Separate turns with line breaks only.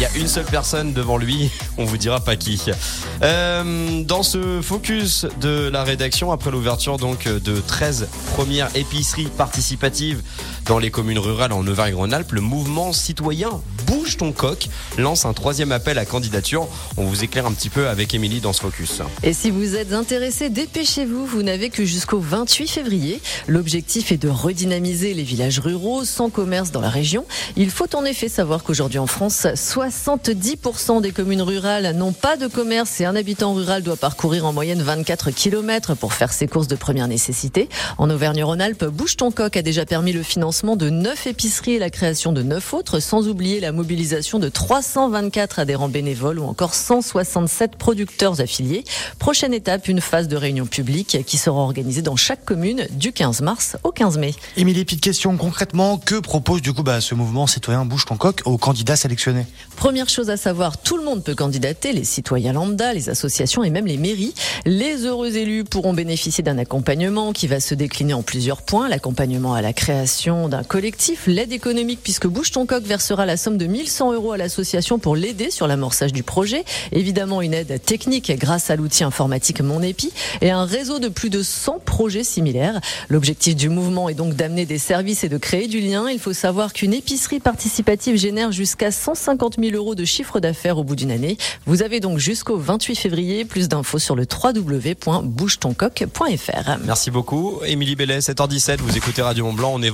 Il y a une seule personne devant lui, on vous dira pas qui. Euh, dans ce focus de la rédaction, après l'ouverture donc de 13 premières épiceries participatives dans les communes rurales en Auvergne-Rhône-Alpes, le mouvement citoyen Bouge ton coq lance un troisième appel à candidature. On vous éclaire un petit peu avec Émilie dans ce focus.
Et si vous êtes intéressé, dépêchez-vous, vous n'avez que jusqu'au 28 février. L'objectif est de redynamiser les villages ruraux sans commerce dans la région. Il faut en effet savoir qu'aujourd'hui en France, 70% des communes rurales n'ont pas de commerce et un habitant rural doit parcourir en moyenne 24 km pour faire ses courses de première nécessité. En Auvergne-Rhône-Alpes, Bouge ton coq a déjà permis le financement de 9 épiceries et la création de 9 autres, sans oublier la mobilisation de 324 adhérents bénévoles ou encore 167 producteurs affiliés. Prochaine étape, une phase de réunion publique qui sera organisée dans chaque commune du 15 mars au 15 mai.
Émilie, petite question concrètement, que propose du coup bah, ce mouvement citoyen Bouge ton coq aux candidats sélectionnés?
Première chose à savoir, tout le monde peut candidater, les citoyens lambda, les associations et même les mairies. Les heureux élus pourront bénéficier d'un accompagnement qui va se décliner en plusieurs points. L'accompagnement à la création d'un collectif, l'aide économique puisque Bouge ton coq versera la somme de 1100 euros à l'association pour l'aider sur l'amorçage du projet. Évidemment une aide technique grâce à l'outil informatique Mon Épi et un réseau de plus de 100 projets similaires. L'objectif du mouvement est donc d'amener des services et de créer du lien. Il faut savoir qu'une épicerie participative génère jusqu'à 150 000 euros de chiffre d'affaires au bout d'une année. Vous avez donc jusqu'au 28 février. Plus d'infos sur le www.bougetoncoq.fr.
Merci beaucoup, Émilie Bellet, 7h17. Vous écoutez Radio Mont Blanc. On est